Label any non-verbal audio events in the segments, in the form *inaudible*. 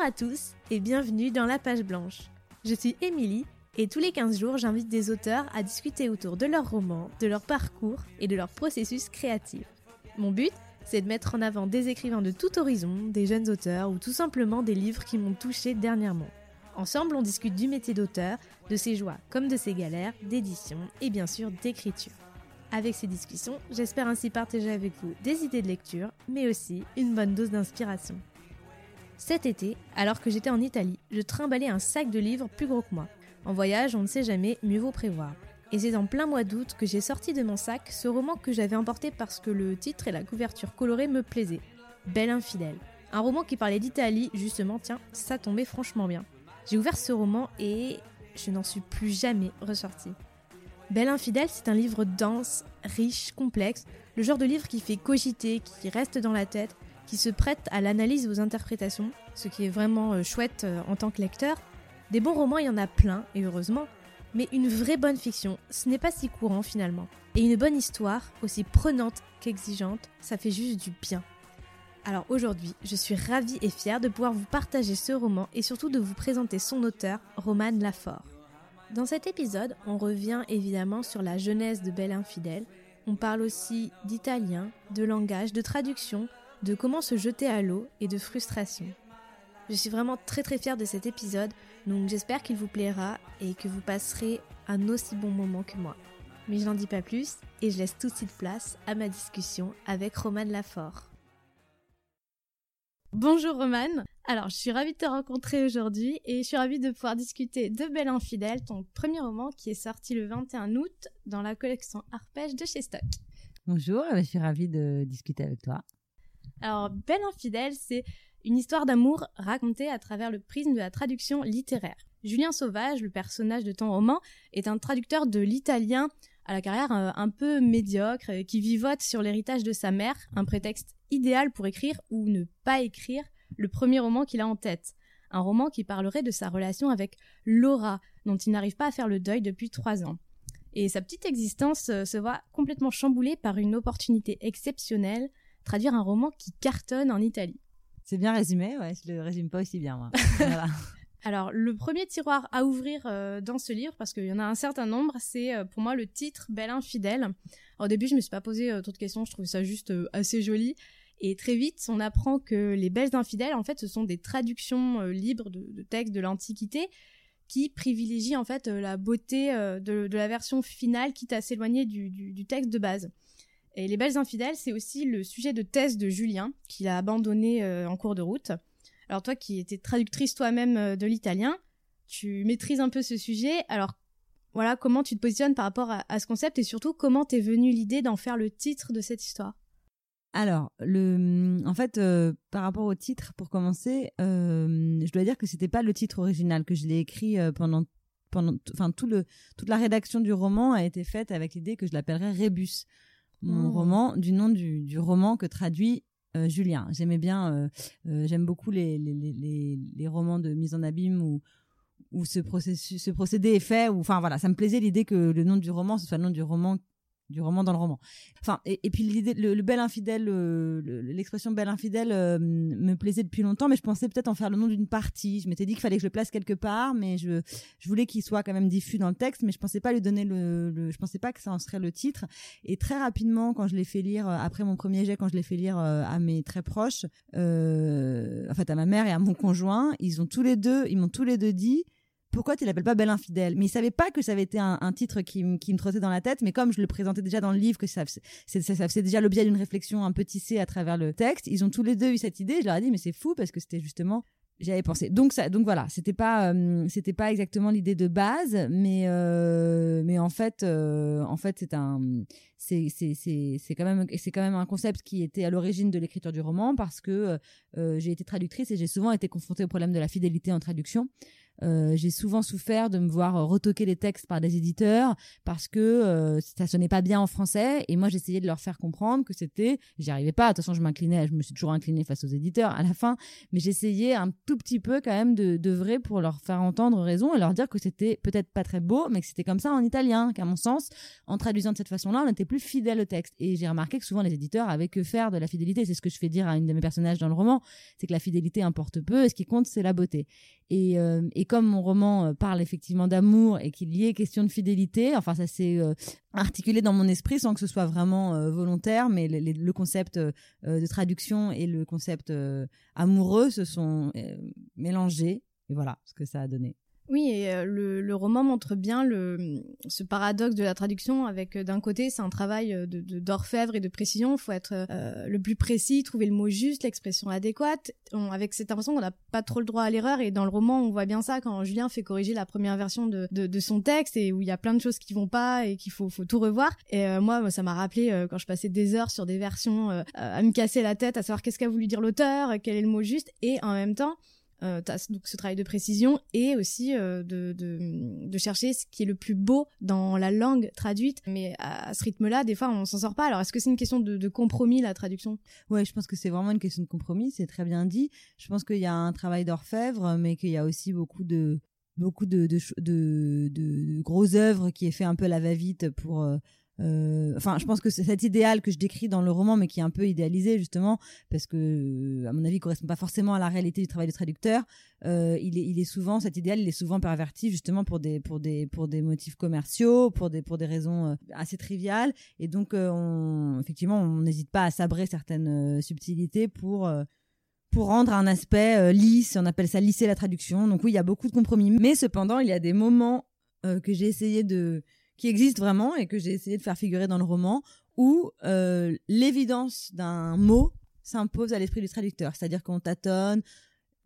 Bonjour à tous et bienvenue dans La Page Blanche. Je suis Émilie et tous les 15 jours j'invite des auteurs à discuter autour de leurs romans, de leur parcours et de leur processus créatif. Mon but, c'est de mettre en avant des écrivains de tout horizon, des jeunes auteurs ou tout simplement des livres qui m'ont touché dernièrement. Ensemble, on discute du métier d'auteur, de ses joies comme de ses galères, d'édition et bien sûr d'écriture. Avec ces discussions, j'espère ainsi partager avec vous des idées de lecture, mais aussi une bonne dose d'inspiration. Cet été, alors que j'étais en Italie, je trimballais un sac de livres plus gros que moi. En voyage, on ne sait jamais, mieux vaut prévoir. Et c'est en plein mois d'août que j'ai sorti de mon sac ce roman que j'avais emporté parce que le titre et la couverture colorée me plaisaient. Belle infidèle. Un roman qui parlait d'Italie, justement, tiens, ça tombait franchement bien. J'ai ouvert ce roman et je n'en suis plus jamais ressorti. Belle infidèle, c'est un livre dense, riche, complexe, le genre de livre qui fait cogiter, qui reste dans la tête, qui se prête à l'analyse et aux interprétations, ce qui est vraiment euh, chouette euh, en tant que lecteur. Des bons romans, il y en a plein, et heureusement, mais une vraie bonne fiction, ce n'est pas si courant finalement. Et une bonne histoire, aussi prenante qu'exigeante, ça fait juste du bien. Alors aujourd'hui, je suis ravie et fière de pouvoir vous partager ce roman et surtout de vous présenter son auteur, Roman Lafort. Dans cet épisode, on revient évidemment sur la jeunesse de Belle Infidèle. On parle aussi d'italien, de langage, de traduction, de comment se jeter à l'eau et de frustration. Je suis vraiment très très fière de cet épisode, donc j'espère qu'il vous plaira et que vous passerez un aussi bon moment que moi. Mais je n'en dis pas plus et je laisse tout de suite place à ma discussion avec Roman Lafort. Bonjour Roman. Alors, je suis ravie de te rencontrer aujourd'hui et je suis ravie de pouvoir discuter de Belle Infidèle, ton premier roman qui est sorti le 21 août dans la collection Arpège de chez Stock. Bonjour, je suis ravie de discuter avec toi. Alors, Belle Infidèle, c'est une histoire d'amour racontée à travers le prisme de la traduction littéraire. Julien Sauvage, le personnage de ton roman, est un traducteur de l'italien à la carrière euh, un peu médiocre, euh, qui vivote sur l'héritage de sa mère, un prétexte idéal pour écrire ou ne pas écrire le premier roman qu'il a en tête. Un roman qui parlerait de sa relation avec Laura, dont il n'arrive pas à faire le deuil depuis trois ans. Et sa petite existence euh, se voit complètement chamboulée par une opportunité exceptionnelle, traduire un roman qui cartonne en Italie. C'est bien résumé, ouais, je le résume pas aussi bien, moi. *laughs* Alors, le premier tiroir à ouvrir euh, dans ce livre, parce qu'il y en a un certain nombre, c'est euh, pour moi le titre Belle infidèle. au début, je me suis pas posé euh, trop de questions, je trouvais ça juste assez joli. Et très vite, on apprend que les Belles infidèles, en fait, ce sont des traductions libres de, textes de l'Antiquité qui privilégient en fait la beauté de, la version finale, quitte à s'éloigner du, texte de base. Et les Belles infidèles, c'est aussi le sujet de thèse de Julien, qu'il a abandonné en cours de route. Alors toi qui étais traductrice toi-même euh, de l'italien, tu maîtrises un peu ce sujet. Alors voilà, comment tu te positionnes par rapport à, ce concept et surtout comment t'es venue l'idée d'en faire le titre de cette histoire? Alors, le, en fait, euh, par rapport au titre, pour commencer, euh, je dois dire que c'était pas le titre original que je l'ai écrit pendant, pendant, enfin tout le, toute la rédaction du roman a été faite avec l'idée que je l'appellerais Rébus, mon oh. roman du nom du, du roman que traduit euh, Julien. J'aimais bien, euh, euh, j'aime beaucoup les, les, les, les, romans de mise en abîme où, où ce, processus, ce procédé est fait. enfin voilà, ça me plaisait l'idée que le nom du roman, ce soit le nom du roman du roman dans le roman. Enfin, et, puis l'idée, le, bel infidèle, euh, l'expression bel infidèle euh, me plaisait depuis longtemps, mais je pensais peut-être en faire le nom d'une partie. Je m'étais dit qu'il fallait que je le place quelque part, mais je, je voulais qu'il soit quand même diffus dans le texte, mais je pensais pas lui donner le, je pensais pas que ça en serait le titre. Et très rapidement, quand je l'ai fait lire, euh, après mon premier jet, quand je l'ai fait lire à mes très proches, en fait à ma mère et à mon conjoint, ils ont tous les deux, ils m'ont tous les deux dit, pourquoi tu l'appelles pas Belle Infidèle? Mais ils savaient pas que ça avait été un, titre qui, me trottait dans la tête, mais comme je le présentais déjà dans le livre, que ça, ça faisait déjà l'objet d'une réflexion un peu tissée à travers le texte, ils ont tous les deux eu cette idée. Je leur ai dit, mais c'est fou parce que c'était justement j'avais pensé. Donc ça, donc voilà, c'était pas, euh, c'était pas exactement l'idée de base, mais euh, mais en fait, euh, en fait, c'est c'est c'est c'est c'est c'est quand même un concept qui était à l'origine de l'écriture du roman parce que j'ai été traductrice et j'ai souvent été confrontée au problème de la fidélité en traduction. Euh, j'ai souvent souffert de me voir retoquer les textes par des éditeurs parce que euh, ça sonnait pas bien en français et moi j'essayais de leur faire comprendre que c'était j'y arrivais pas. De toute façon je m'inclinais je me suis toujours inclinée face aux éditeurs à la fin mais j'essayais un tout petit peu quand même de, vrai pour leur faire entendre raison et leur dire que c'était peut-être pas très beau mais que c'était comme ça en italien qu'à mon sens en traduisant de cette façon-là on était plus fidèle au texte et j'ai remarqué que souvent les éditeurs avaient que faire de la fidélité. C'est ce que je fais dire à une de mes personnages dans le roman c'est que la fidélité importe peu et ce qui compte c'est la beauté. Et, euh, et comme mon roman euh, parle effectivement d'amour et qu'il y ait question de fidélité, enfin ça s'est euh, articulé dans mon esprit sans que ce soit vraiment volontaire, mais le, le concept de traduction et le concept amoureux se sont mélangés. Et voilà ce que ça a donné. Oui, et euh, le, le, roman montre bien le, ce paradoxe de la traduction avec euh, d'un côté c'est un travail euh, de, d'orfèvre et de précision, il faut être le plus précis, trouver le mot juste, l'expression adéquate, avec cette impression qu'on n'a pas trop le droit à l'erreur. Et dans le roman on voit bien ça quand Julien fait corriger la première version de, de, de son texte et où il y a plein de choses qui vont pas et qu'il faut, faut tout revoir. Et moi ça m'a rappelé quand je passais des heures sur des versions à me casser la tête à savoir qu'est-ce qu'a voulu dire l'auteur, quel est le mot juste. Et en même temps euh, donc ce travail de précision et aussi euh, de, de, chercher ce qui est le plus beau dans la langue traduite. Mais à, ce rythme-là, des fois, on s'en sort pas. Alors, est-ce que c'est une question de, compromis, la traduction? Ouais, je pense que c'est vraiment une question de compromis. C'est très bien dit. Je pense qu'il y a un travail d'orfèvre, mais qu'il y a aussi beaucoup de beaucoup de, de, grosses œuvres qui est fait un peu la va-vite pour euh, enfin, je pense que cet idéal que je décris dans le roman, mais qui est un peu idéalisé justement, parce que, à mon avis, il correspond pas forcément à la réalité du travail de traducteur. Euh, il, est, souvent cet idéal, il est souvent perverti justement pour des pour des pour des motifs commerciaux, pour des pour des raisons euh, assez triviales. Et donc, on, effectivement, on n'hésite pas à sabrer certaines subtilités pour pour rendre un aspect lisse. On appelle ça lisser la traduction. Donc oui, il y a beaucoup de compromis, mais cependant, il y a des moments que j'ai essayé de qui existe vraiment et que j'ai essayé de faire figurer dans le roman, où euh, l'évidence d'un mot s'impose à l'esprit du traducteur. C'est-à-dire qu'on tâtonne,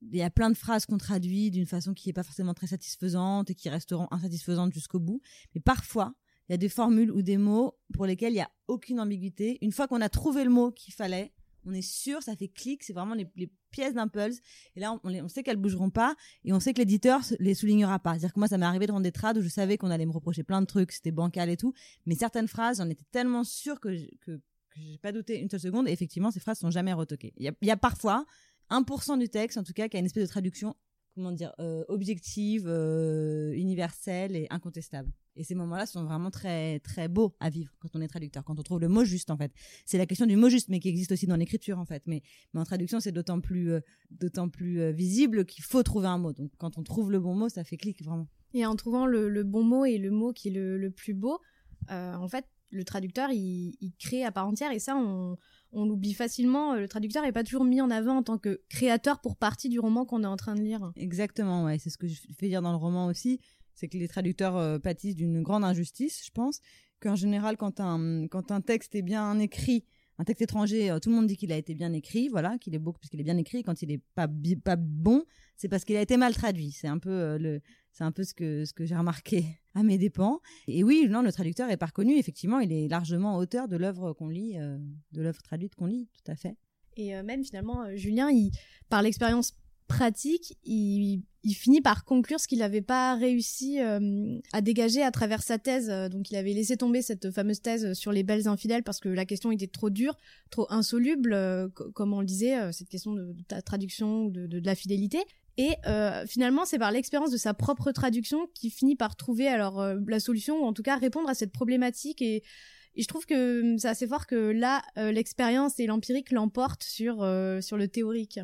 il y a plein de phrases qu'on traduit d'une façon qui n'est pas forcément très satisfaisante et qui resteront insatisfaisantes jusqu'au bout. Mais parfois, il y a des formules ou des mots pour lesquels il n'y a aucune ambiguïté. Une fois qu'on a trouvé le mot qu'il fallait, on est sûr, ça fait clic, c'est vraiment les, pièces d'impulse. Et là, on, sait qu'elles bougeront pas et on sait que l'éditeur les soulignera pas. C'est-à-dire que moi, ça m'est arrivé de rendre des trades où je savais qu'on allait me reprocher plein de trucs, c'était bancal et tout. Mais certaines phrases, j'en étais tellement sûr que, que, que j'ai pas douté une seule seconde. Et effectivement, ces phrases sont jamais retoquées. Il y a, parfois 1% du texte, en tout cas, qui a une espèce de traduction, comment dire, euh, objective, euh, universelle et incontestable. Et ces moments-là sont vraiment très très beaux à vivre quand on est traducteur, quand on trouve le mot juste en fait. C'est la question du mot juste, mais qui existe aussi dans l'écriture en fait. Mais, en traduction, c'est d'autant plus euh, d'autant plus visible qu'il faut trouver un mot. Donc quand on trouve le bon mot, ça fait clic vraiment. Et en trouvant le, bon mot et le mot qui est le, plus beau, en fait, le traducteur il, il, crée à part entière et ça on on l'oublie facilement. Le traducteur est pas toujours mis en avant en tant que créateur pour partie du roman qu'on est en train de lire. Exactement, ouais, c'est ce que je fais dire dans le roman aussi c'est que les traducteurs euh, pâtissent d'une grande injustice, je pense, qu'en général, quand un, quand un texte est bien écrit, un texte étranger, euh, tout le monde dit qu'il a été bien écrit, voilà, qu'il est beau parce qu'il est bien écrit. Quand il est pas pas bon, c'est parce qu'il a été mal traduit. C'est un peu euh, le, c'est un peu ce que ce que j'ai remarqué *laughs* à mes dépens. Et oui, non, le traducteur est pas reconnu. Effectivement, il est largement auteur de l'œuvre qu'on lit, de l'œuvre traduite qu'on lit, tout à fait. Et même finalement, Julien, par l'expérience pratique, il, finit par conclure ce qu'il n'avait pas réussi euh, à dégager à travers sa thèse. Donc il avait laissé tomber cette fameuse thèse sur les belles infidèles parce que la question était trop dure, trop insoluble, euh, comme on le disait, euh, cette question de, ta traduction ou de, la fidélité. Et finalement, c'est par l'expérience de sa propre traduction qu'il finit par trouver alors la solution ou en tout cas répondre à cette problématique et je trouve que c'est assez fort que là, l'expérience et l'empirique l'emportent sur, sur le théorique.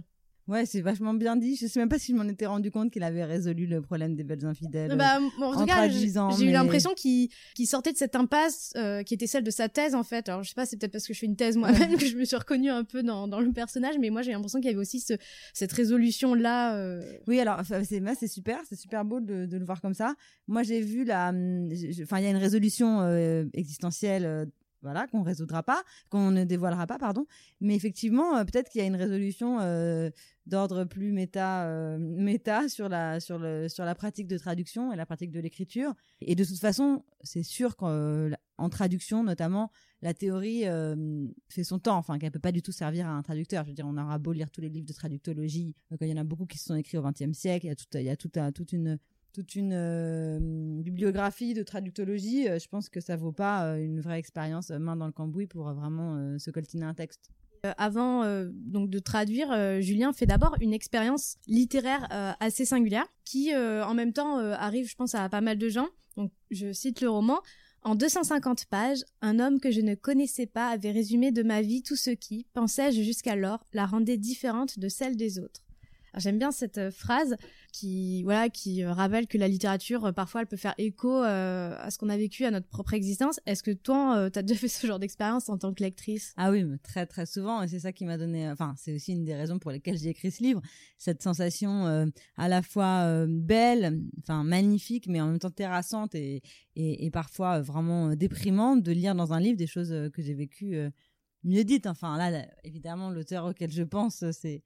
Ouais, c'est vachement bien dit. Je sais même pas si je m'en étais rendu compte qu'il avait résolu le problème des belles infidèles. Bah, en, tout cas, j'ai eu l'impression qu'il sortait de cette impasse euh, qui était celle de sa thèse en fait. Alors je sais pas, c'est peut-être parce que je fais une thèse moi-même *laughs* que je me suis reconnue un peu dans, dans le personnage, mais moi j'ai l'impression qu'il y avait aussi ce, cette résolution là. Euh. Oui, alors c'est c'est super, c'est super beau de, de, le voir comme ça. Moi j'ai vu la, hum, enfin il y a une résolution euh, existentielle voilà, qu'on résoudra pas, qu'on ne dévoilera pas, pardon. Mais effectivement, euh, peut-être qu'il y a une résolution euh, d'ordre plus méta, euh, méta sur la, sur, le, sur la pratique de traduction et la pratique de l'écriture. Et de toute façon, c'est sûr qu'en traduction, notamment, la théorie fait son temps, enfin, qu'elle peut pas du tout servir à un traducteur. Je veux dire, on aura beau lire tous les livres de traductologie, il y en a beaucoup qui se sont écrits au XXe siècle, il y a, il y a tout, toute une toute une euh, bibliographie de traductologie, euh, je pense que ça vaut pas euh, une vraie expérience main dans le cambouis pour vraiment se coltiner un texte. avant donc de traduire, Julien fait d'abord une expérience littéraire assez singulière qui en même temps arrive, je pense, à pas mal de gens. Donc je cite le roman. En 250 pages, un homme que je ne connaissais pas avait résumé de ma vie tout ce qui, pensais-je jusqu'alors, la rendait différente de celle des autres. J'aime bien cette euh, phrase qui voilà qui euh, rappelle que la littérature euh, parfois elle peut faire écho à ce qu'on a vécu à notre propre existence. Est-ce que toi tu as déjà *laughs* fait ce genre d'expérience en tant que lectrice? Ah oui, très très souvent et c'est ça qui m'a donné enfin c'est aussi une des raisons pour lesquelles j'ai écrit ce livre, cette sensation à la fois belle, enfin magnifique mais en même temps terrassante et, et parfois vraiment déprimante de lire dans un livre des choses que j'ai vécues mieux dites. Enfin là évidemment l'auteur auquel je pense c'est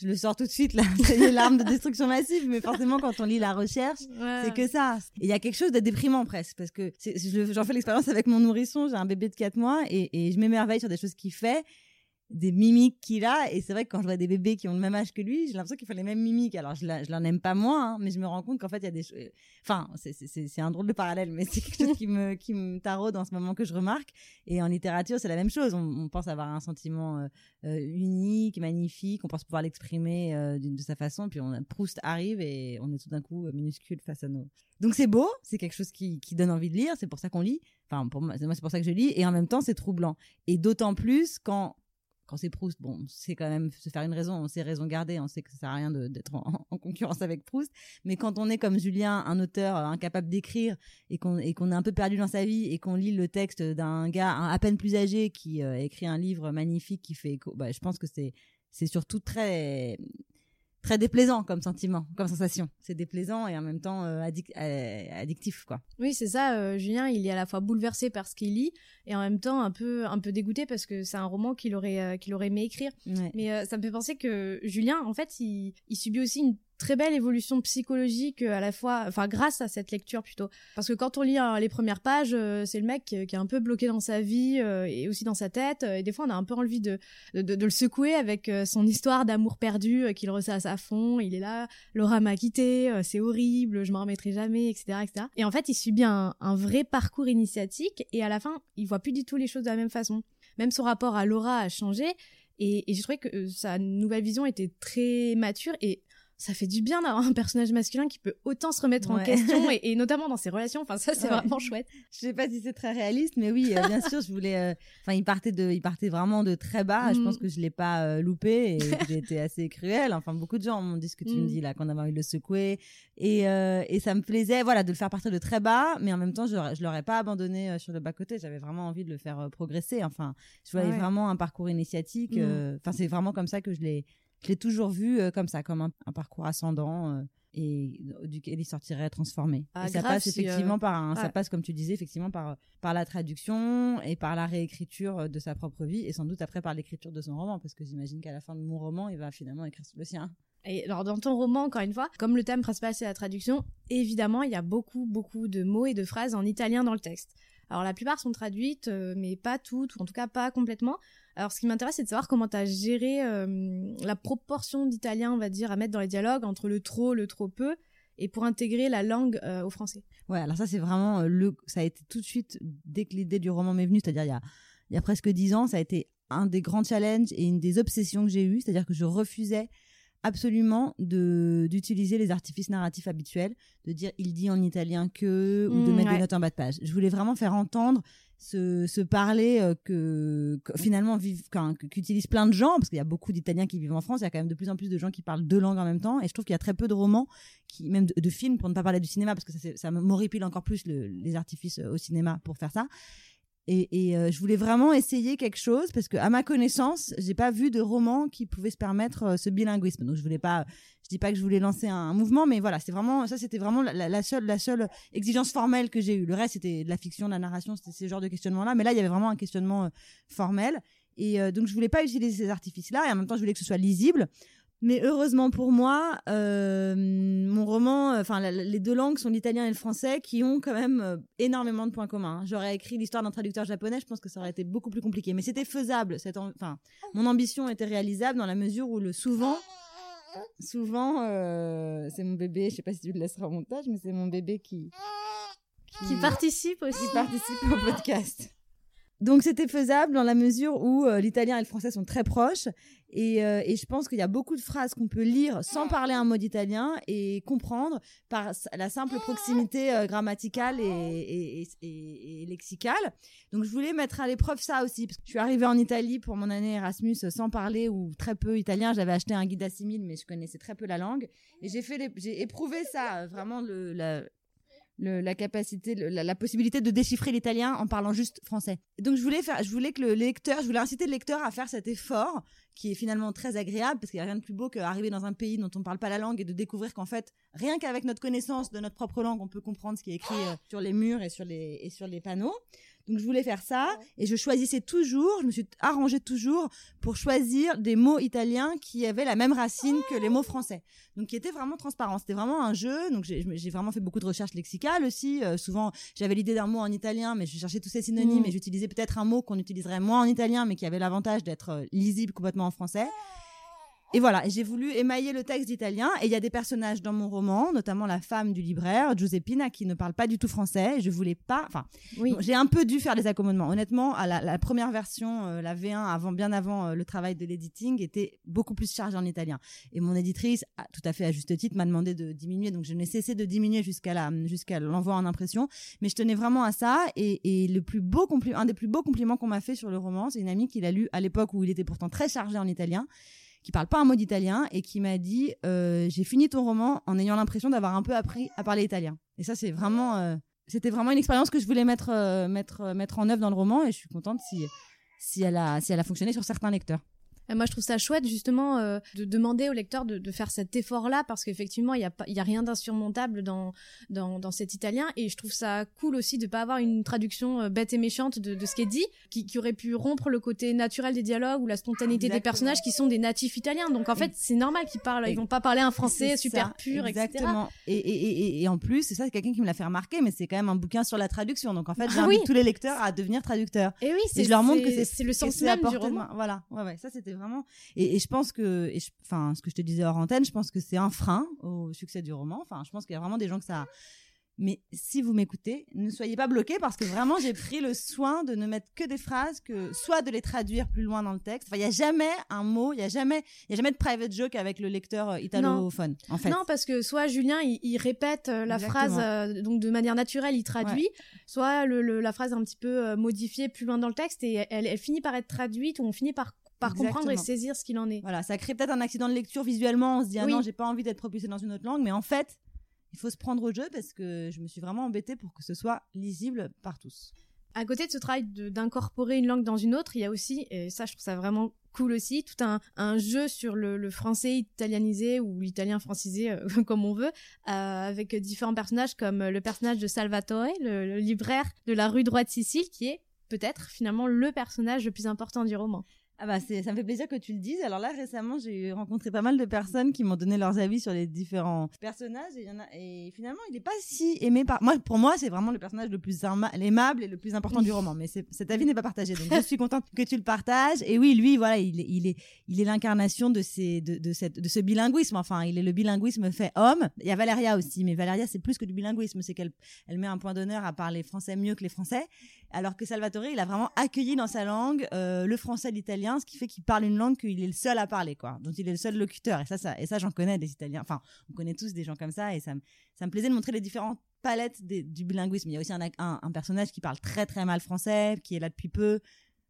je le sors tout de suite là, *laughs* c'est l'arme de destruction massive, mais forcément quand on lit la recherche, c'est que ça. Il y a quelque chose de déprimant presque, parce que j'en fais l'expérience avec mon nourrisson, j'ai un bébé de 4 mois et, et je m'émerveille sur des choses qu'il fait des mimiques qu'il a. Et c'est vrai que quand je vois des bébés qui ont le même âge que lui j'ai l'impression qu'ils font les mêmes mimiques. Alors je, je l'en aime pas moins hein, mais je me rends compte qu'en fait il y a des enfin c'est un drôle de parallèle mais c'est quelque chose qui me qui me taraude en ce moment que je remarque. Et en littérature c'est la même chose. On, pense avoir un sentiment euh, euh, unique magnifique. On pense pouvoir l'exprimer euh, de sa façon. Puis on Proust arrive et on est tout d'un coup minuscule face à nous donc c'est beau. C'est quelque chose qui, qui donne envie de lire. C'est pour ça qu'on lit. Enfin pour moi c'est pour ça que je lis. Et en même temps c'est troublant. Et d'autant plus quand quand c'est Proust, bon, c'est quand même se faire une raison, on sait raison garder, on sait que ça sert à rien d'être en, concurrence avec Proust. Mais quand on est comme Julien, un auteur incapable d'écrire et qu'on et qu'on est un peu perdu dans sa vie et qu'on lit le texte d'un gars à peine plus âgé qui euh, écrit un livre magnifique qui fait écho, bah, je pense que c'est c'est surtout très très déplaisant comme sentiment, comme sensation. C'est déplaisant et en même temps euh, euh, addictif, quoi. Oui, c'est ça. Euh, Julien, il est à la fois bouleversé par ce qu'il lit et en même temps un peu un peu dégoûté parce que c'est un roman qu'il aurait qu'il aurait aimé écrire. Mais ça me fait penser que Julien, en fait, il, il subit aussi une très belle évolution psychologique euh, à la fois, enfin grâce à cette lecture plutôt. Parce que quand on lit hein, les premières pages, euh, c'est le mec qui, est un peu bloqué dans sa vie euh, et aussi dans sa tête. et des fois, on a un peu envie de, de, le secouer avec son histoire d'amour perdu qu'il ressasse à fond. Il est là, Laura m'a quitté, c'est horrible, je m'en remettrai jamais, etc., etc. Et en fait, il subit un, un vrai parcours initiatique et à la fin, il voit plus du tout les choses de la même façon. Même son rapport à Laura a changé. Et, et j'ai trouvé que sa nouvelle vision était très mature et ça fait du bien d'avoir un personnage masculin qui peut autant se remettre en question *laughs* et, notamment dans ses relations. Enfin, ça, c'est vraiment chouette. Je sais pas si c'est très réaliste, mais oui, euh, bien sûr, je voulais. Euh, enfin, il partait de, il partait vraiment de très bas. Je pense mm. que je l'ai pas euh, loupé et j'ai été assez cruel. Enfin, beaucoup de gens m'ont dit ce que tu me mm. dis là, qu'on avait envie de le secouer et et ça me plaisait, voilà, de le faire partir de très bas, mais en même temps, je, je l'aurais pas abandonné sur le bas côté. J'avais vraiment envie de le faire progresser. Enfin, je voyais vraiment un parcours initiatique. Mm. Enfin, c'est vraiment comme ça que je l'ai je l'ai toujours vu euh, comme ça, comme un, parcours ascendant euh, et duquel il sortirait transformé. Ah, et ça passe effectivement par un, ça passe comme tu disais effectivement par par la traduction et par la réécriture de sa propre vie et sans doute après par l'écriture de son roman parce que j'imagine qu'à la fin de mon roman il va finalement écrire le sien. Et alors dans ton roman, encore une fois, comme le thème principal c'est la traduction, évidemment il y a beaucoup beaucoup de mots et de phrases en italien dans le texte. Alors la plupart sont traduites, euh, mais pas toutes, ou en tout cas pas complètement. Alors, ce qui m'intéresse, c'est de savoir comment tu as géré euh, la proportion d'italien, on va dire, à mettre dans les dialogues entre le trop, le trop peu, et pour intégrer la langue euh, au français. Ouais, alors ça, c'est vraiment euh, le. Ça a été tout de suite, dès que l'idée du roman m'est venue, c'est-à-dire il y a, il y a presque dix ans, ça a été un des grands challenges et une des obsessions que j'ai eues, c'est-à-dire que je refusais absolument de d'utiliser les artifices narratifs habituels, de dire il dit en italien que ou de mmh, mettre des notes en bas de page. Je voulais vraiment faire entendre ce, parler euh, que, finalement qu'utilisent plein de gens parce qu'il y a beaucoup d'Italiens qui vivent en France il y a quand même de plus en plus de gens qui parlent deux langues en même temps et je trouve qu'il y a très peu de romans qui même de, films pour ne pas parler du cinéma parce que ça, ça m'horripile encore plus les artifices euh, au cinéma pour faire ça Et, euh, je voulais vraiment essayer quelque chose parce que, à ma connaissance, j'ai pas vu de roman qui pouvait se permettre euh, ce bilinguisme. Donc, je voulais pas, je dis pas que je voulais lancer un, mouvement, mais voilà, c'est vraiment, ça, c'était vraiment la, seule, la seule exigence formelle que j'ai eue. Le reste, c'était de la fiction, de la narration, c'était ce genre de questionnement-là. Mais là, il y avait vraiment un questionnement euh, formel. Et donc, je voulais pas utiliser ces artifices-là. Et en même temps, je voulais que ce soit lisible. Mais heureusement pour moi, euh, mon roman, enfin les deux langues sont l'italien et le français, qui ont quand même euh, énormément de points communs. J'aurais écrit l'histoire d'un traducteur japonais, je pense que ça aurait été beaucoup plus compliqué. Mais c'était faisable. Cette enfin, mon ambition était réalisable dans la mesure où le souvent, souvent, euh, c'est mon bébé. Je sais pas si tu le laisseras au montage, mais c'est mon bébé qui qui, qui participe aussi, qui participe au podcast. Donc c'était faisable dans la mesure où euh, l'italien et le français sont très proches et, euh, et je pense qu'il y a beaucoup de phrases qu'on peut lire sans parler un mot d'italien et comprendre par la simple proximité euh, grammaticale et, lexicale. Donc je voulais mettre à l'épreuve ça aussi parce que je suis arrivée en Italie pour mon année Erasmus sans parler ou très peu italien. J'avais acheté un guide assimile mais je connaissais très peu la langue et j'ai j'ai éprouvé ça vraiment le, la capacité, la, possibilité de déchiffrer l'italien en parlant juste français. Donc je voulais faire, je voulais que le lecteur, je voulais inciter le lecteur à faire cet effort qui est finalement très agréable parce qu'il n'y a rien de plus beau qu'arriver dans un pays dont on ne parle pas la langue et de découvrir qu'en fait, rien qu'avec notre connaissance de notre propre langue, on peut comprendre ce qui est écrit euh, sur les murs et sur les, et sur les panneaux. Donc je voulais faire ça et je choisissais toujours, je me suis arrangée toujours pour choisir des mots italiens qui avaient la même racine que les mots français. Donc qui étaient vraiment transparents. C'était vraiment un jeu. Donc j'ai vraiment fait beaucoup de recherches lexicales aussi. Euh, souvent j'avais l'idée d'un mot en italien, mais je cherchais tous ces synonymes mmh. et j'utilisais peut-être un mot qu'on utiliserait moins en italien, mais qui avait l'avantage d'être euh, lisible complètement en français. Et voilà, j'ai voulu émailler le texte d'italien. Et il y a des personnages dans mon roman, notamment la femme du libraire, Giuseppina, qui ne parle pas du tout français. Je voulais pas. Enfin, oui. bon, j'ai un peu dû faire des accommodements. Honnêtement, à la, la première version, euh, la V1, avant, bien avant euh, le travail de l'editing, était beaucoup plus chargée en italien. Et mon éditrice, tout à fait à juste titre, m'a demandé de diminuer. Donc je n'ai cessé de diminuer jusqu'à l'envoi en impression. Mais je tenais vraiment à ça. Et, et le plus beau compliment, un des plus beaux compliments qu'on m'a fait sur le roman, c'est une amie qui l'a lu à l'époque où il était pourtant très chargé en italien qui parle pas un mot d'italien et qui m'a dit euh, j'ai fini ton roman en ayant l'impression d'avoir un peu appris à parler italien. Et ça c'est vraiment euh, c'était vraiment une expérience que je voulais mettre euh, mettre mettre en œuvre dans le roman et je suis contente si si elle a si elle a fonctionné sur certains lecteurs. Et moi, je trouve ça chouette justement euh, de demander au lecteur de, de faire cet effort-là parce qu'effectivement, il y a pas, il y a rien d'insurmontable dans, dans dans cet italien et je trouve ça cool aussi de pas avoir une traduction euh, bête et méchante de, de ce qui est dit, qui, qui aurait pu rompre le côté naturel des dialogues ou la spontanéité Exactement. des personnages qui sont des natifs italiens. Donc en fait, c'est normal qu'ils parlent, ils vont pas parler un français super ça. pur, Exactement. etc. Et, et, et, et en plus, c'est ça, c'est quelqu'un qui me l'a fait remarquer, mais c'est quand même un bouquin sur la traduction. Donc en fait, j'invite ah, oui. tous les lecteurs à devenir traducteurs. Et oui, c'est je leur montre que c'est le sens même du roman. Voilà, ouais, ouais, ça c'était vraiment. Et, et je pense que, enfin, ce que je te disais hors antenne, je pense que c'est un frein au succès du roman. Enfin, je pense qu'il y a vraiment des gens que ça. Mais si vous m'écoutez, ne soyez pas bloqués parce que vraiment j'ai pris le soin de ne mettre que des phrases, que soit de les traduire plus loin dans le texte. Enfin, il y a jamais un mot, il y a jamais, il y a jamais de private joke avec le lecteur euh, italophone. Non. En fait. Non, parce que soit Julien il, il répète euh, la Exactement. phrase euh, donc de manière naturelle, il traduit, ouais. soit le, le, la phrase un petit peu euh, modifiée plus loin dans le texte et elle, elle finit par être traduite ou on finit par par Exactement. comprendre et saisir ce qu'il en est. Voilà, ça crée peut-être un accident de lecture visuellement, on se dit ah oui. non, j'ai pas envie d'être propulsé dans une autre langue, mais en fait, il faut se prendre au jeu parce que je me suis vraiment embêtée pour que ce soit lisible par tous. À côté de ce travail d'incorporer une langue dans une autre, il y a aussi, et ça je trouve ça vraiment cool aussi, tout un, un jeu sur le, le, français italianisé ou l'italien francisé euh, *laughs* comme on veut, euh, avec différents personnages comme le personnage de Salvatore, le, le libraire de la rue droite Sicile, qui est peut-être finalement le personnage le plus important du roman. Ah bah c'est, ça me fait plaisir que tu le dises. Alors là récemment j'ai rencontré pas mal de personnes qui m'ont donné leurs avis sur les différents personnages et, y en a, et finalement il n'est pas si aimé par moi. Pour moi c'est vraiment le personnage le plus aimable et le plus important du roman. Mais cet avis n'est pas partagé donc je suis contente que tu le partages. Et oui lui voilà il est il est il est l'incarnation de ces de, de cette de ce bilinguisme. Enfin il est le bilinguisme fait homme. Il y a Valeria aussi mais Valeria c'est plus que du bilinguisme c'est qu'elle elle met un point d'honneur à parler français mieux que les Français alors que Salvatore il a vraiment accueilli dans sa langue euh, le français l'italien italien, ce qui fait qu'il parle une langue qu'il est le seul à parler, quoi. Donc il est le seul locuteur. Et ça, ça, et ça, j'en connais des Italiens. Enfin, on connaît tous des gens comme ça, et ça me, ça me plaisait de montrer les différentes palettes des, du bilinguisme. Il y a aussi un, personnage qui parle très très mal français, qui est là depuis peu.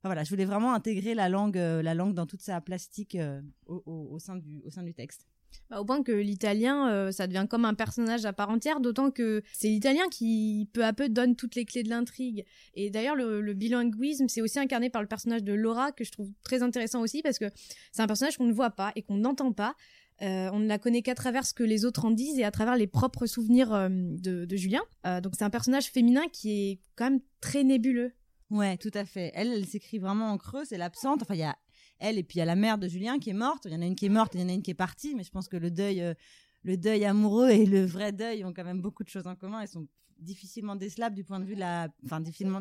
Enfin, voilà, je voulais vraiment intégrer la langue, euh, la langue dans toute sa plastique euh, au, sein du, au sein du texte. Bah, au point que l'italien, euh, ça devient comme un personnage à part entière, d'autant que c'est l'italien qui peu à peu donne toutes les clés de l'intrigue. Et d'ailleurs, le, bilinguisme, c'est aussi incarné par le personnage de Laura, que je trouve très intéressant aussi, parce que c'est un personnage qu'on ne voit pas et qu'on n'entend pas. Euh, on ne la connaît qu'à travers ce que les autres en disent et à travers les propres souvenirs euh, de, Julien. donc c'est un personnage féminin qui est quand même très nébuleux. Ouais, tout à fait. Elle, elle s'écrit vraiment en creux, c'est l'absente. Enfin, il y a elle et puis il y a la mère de Julien qui est morte. Il y en a une qui est morte il y en a une qui est partie. Mais je pense que le deuil, euh, le deuil amoureux et le vrai deuil ont quand même beaucoup de choses en commun. Ils sont difficilement décelables du point de vue de la, enfin difficilement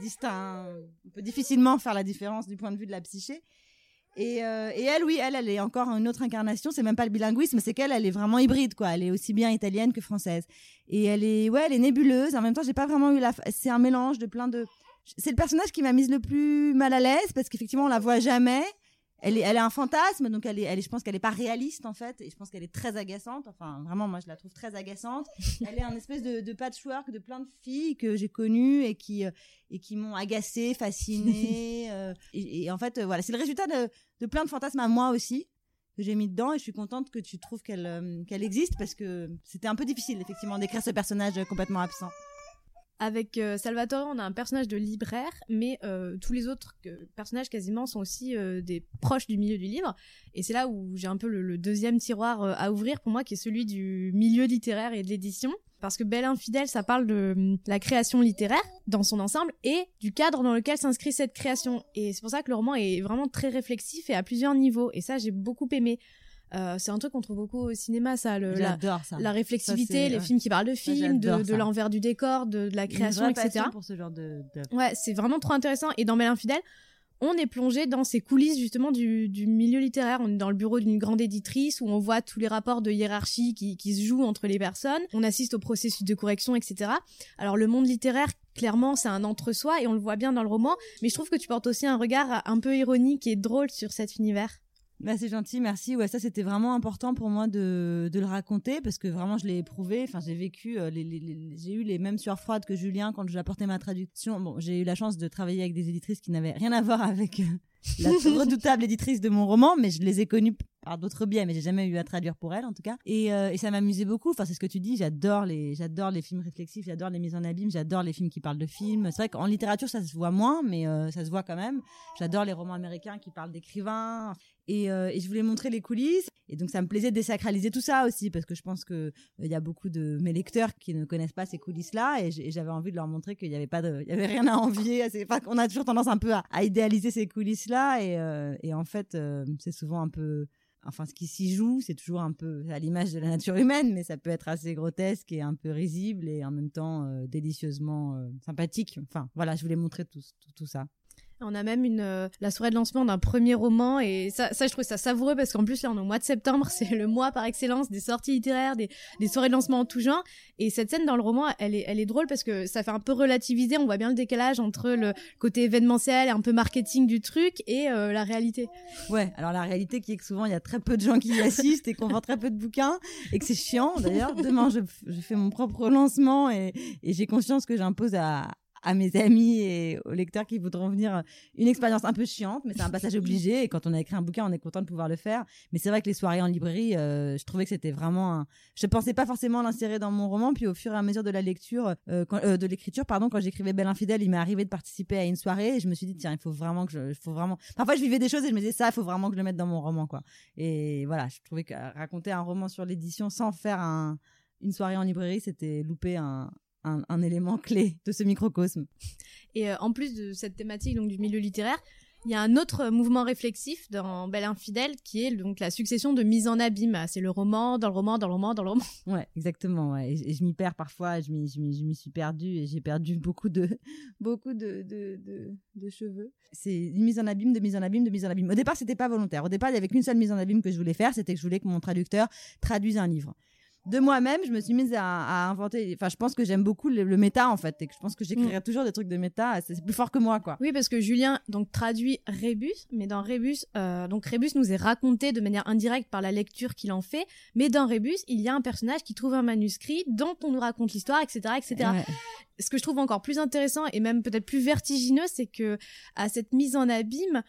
distinct. On peut difficilement faire la différence du point de vue de la psyché. Et, euh, et, elle, oui, elle, elle est encore une autre incarnation. C'est même pas le bilinguisme, c'est qu'elle, elle est vraiment hybride, quoi. Elle est aussi bien italienne que française. Et elle est, ouais, elle est nébuleuse. En même temps, j'ai pas vraiment eu la. C'est un mélange de plein de c'est le personnage qui m'a mise le plus mal à l'aise parce qu'effectivement on la voit jamais. Elle est, elle est un fantasme, donc elle est, elle est, je pense qu'elle est pas réaliste en fait, et je pense qu'elle est très agaçante. Enfin, vraiment, moi je la trouve très agaçante. *laughs* elle est un espèce de, de patchwork de plein de filles que j'ai connues et qui, euh, et qui m'ont agacée, fascinée. *laughs* Euh, et, en fait, euh, voilà, c'est le résultat de, de, plein de fantasmes à moi aussi que j'ai mis dedans, et je suis contente que tu trouves qu'elle, qu'elle existe parce que c'était un peu difficile effectivement d'écrire ce personnage complètement absent. Avec euh, Salvatore, on a un personnage de libraire, mais euh, tous les autres personnages quasiment sont aussi euh, des proches du milieu du livre. Et c'est là où j'ai un peu le, deuxième tiroir à ouvrir pour moi, qui est celui du milieu littéraire et de l'édition. Parce que Belle Infidèle, ça parle de hum, la création littéraire dans son ensemble et du cadre dans lequel s'inscrit cette création. Et c'est pour ça que le roman est vraiment très réflexif et à plusieurs niveaux. Et ça, j'ai beaucoup aimé. Euh, c'est un truc qu'on trouve beaucoup au cinéma, ça, le, la, ça. la réflexivité, les films qui parlent de films, de, l'envers du décor, de, la création, etc. Pour ce genre de, Ouais, c'est vraiment trop intéressant. Et dans Belle Infidèle, on est plongé dans ces coulisses justement du, milieu littéraire. On est dans le bureau d'une grande éditrice où on voit tous les rapports de hiérarchie qui, qui se jouent entre les personnes. On assiste au processus de correction, etc. Alors le monde littéraire, clairement, c'est un entre-soi et on le voit bien dans le roman. Mais je trouve que tu portes aussi un regard un peu ironique et drôle sur cet univers. Bah, c'est gentil, merci. Ouais, ça c'était vraiment important pour moi de, de le raconter parce que vraiment je l'ai éprouvé. Enfin, j'ai vécu, euh, les, j'ai eu les mêmes sueurs froides que Julien quand j'ai apporté ma traduction. Bon, j'ai eu la chance de travailler avec des éditrices qui n'avaient rien à voir avec euh, la *laughs* redoutable éditrice de mon roman, mais je les ai connues par d'autres biais, mais j'ai jamais eu à traduire pour elle en tout cas. Et, euh, et ça m'amusait beaucoup. Enfin, c'est ce que tu dis. J'adore les, j'adore les films réflexifs, j'adore les mises en abîme, j'adore les films qui parlent de films. C'est vrai qu'en littérature ça se voit moins, mais euh, ça se voit quand même. J'adore les romans américains qui parlent d'écrivains. Et, euh, et, je voulais montrer les coulisses. Et donc ça me plaisait de désacraliser tout ça aussi, parce que je pense que il y a beaucoup de mes lecteurs qui ne connaissent pas ces coulisses-là, et j'avais envie de leur montrer qu'il y avait pas il y avait rien à envier. Pas qu'on a toujours tendance un peu à, idéaliser ces coulisses-là, et, et en fait c'est souvent un peu enfin ce qui s'y joue, c'est toujours un peu à l'image de la nature humaine, mais ça peut être assez grotesque et un peu risible et en même temps euh, délicieusement euh, sympathique. Enfin voilà, je voulais montrer tout ça. On a même une euh, la soirée de lancement d'un premier roman et ça, ça je trouve ça savoureux parce qu'en plus là on est au mois de septembre, *laughs* c'est le mois par excellence des sorties littéraires, des, des, soirées de lancement en tout genre. Et cette scène dans le roman, elle est, elle est drôle parce que ça fait un peu relativiser. On voit bien le décalage entre le côté événementiel et un peu marketing du truc et euh, la réalité. Ouais, alors la réalité qui est que souvent il y a très peu de gens qui y assistent et qu'on vend très peu de bouquins et que c'est chiant. D'ailleurs, demain je, je, fais mon propre lancement et, et j'ai conscience que j'impose à, à mes amis et aux lecteurs qui voudront venir une expérience un peu chiante, mais c'est un *laughs* passage obligé. Et quand on a écrit un bouquin, on est content de pouvoir le faire. Mais c'est vrai que les soirées en librairie, euh, je trouvais que c'était vraiment. Un... Je pensais pas forcément l'insérer dans mon roman. Puis au fur et à mesure de la lecture, euh, quand, euh, de l'écriture, pardon, quand j'écrivais Belle infidèle, il m'est arrivé de participer à une soirée et je me suis dit tiens, il faut vraiment que je, il faut vraiment. Parfois, je vivais des choses et je me disais ça, il faut vraiment que je le mette dans mon roman, quoi. Et voilà, je trouvais que raconter un roman sur l'édition sans faire un une soirée en librairie, c'était louper un, un, élément clé de ce microcosme. Et euh, en plus de cette thématique donc du milieu littéraire, il y a un autre mouvement réflexif dans Belle Infidèle qui est donc la succession de mises en abîme. C'est le roman, dans le roman, dans le roman, dans le roman. *laughs* Ouais, exactement. Ouais. Et, je m'y perds parfois, je m'y, je m'y, suis perdue et j'ai perdu beaucoup de, *laughs* beaucoup de, de, de, de cheveux. C'est une mise en abîme, de mise en abîme, de mise en abîme. Au départ, c'était pas volontaire. Au départ, il y avait qu'une seule mise en abîme que je voulais faire, c'était que je voulais que mon traducteur traduise un livre de moi-même, je me suis mise à, inventer. Enfin, je pense que j'aime beaucoup le, méta en fait, et que je pense que j'écrirai mm. toujours des trucs de méta. C'est plus fort que moi, quoi. Oui, parce que Julien donc traduit Rébus, mais dans Rébus, euh, donc Rébus nous est raconté de manière indirecte par la lecture qu'il en fait. Mais dans Rébus, il y a un personnage qui trouve un manuscrit dont on nous raconte l'histoire, etc., etc. Ce que je trouve encore plus intéressant et même peut-être plus vertigineux, c'est que à cette mise en abîme,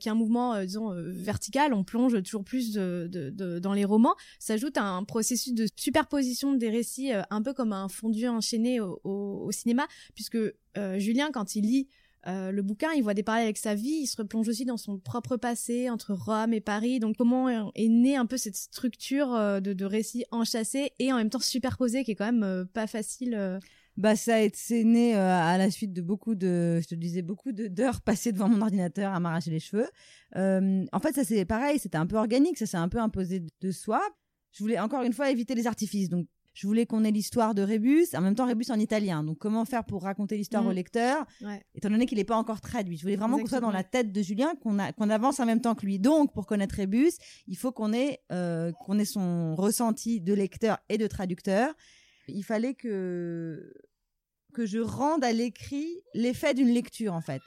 qui est un mouvement, disons, vertical, on plonge toujours plus dans les romans, s'ajoute un processus de superposition des récits, un peu comme un fondu enchaîné au cinéma, puisque Julien, quand il lit euh, le bouquin, il voit des parallèles avec sa vie, il se replonge aussi dans son propre passé entre Rome et Paris. Donc comment est née un peu cette structure euh, de, de récits enchâssés et en même temps superposés, qui est quand même euh, pas facile. Bah ça a été né à la suite de beaucoup de, je te disais beaucoup d'heures passées devant mon ordinateur à m'arracher les cheveux. en fait, ça c'est pareil, c'était un peu organique, ça s'est un peu imposé de soi. Je voulais encore une fois éviter les artifices, donc je voulais qu'on ait l'histoire de Rébus, en même temps Rébus en italien. Donc comment faire pour raconter l'histoire au mm. lecteur, étant donné qu'il n'est pas encore traduit? Je voulais vraiment qu'on soit dans la tête de Julien, qu'on avance en même temps que lui. Donc pour connaître Rébus, il faut qu'on ait euh, qu'on ait son ressenti de lecteur et de traducteur. Il fallait que que je rende à l'écrit l'effet d'une lecture en fait.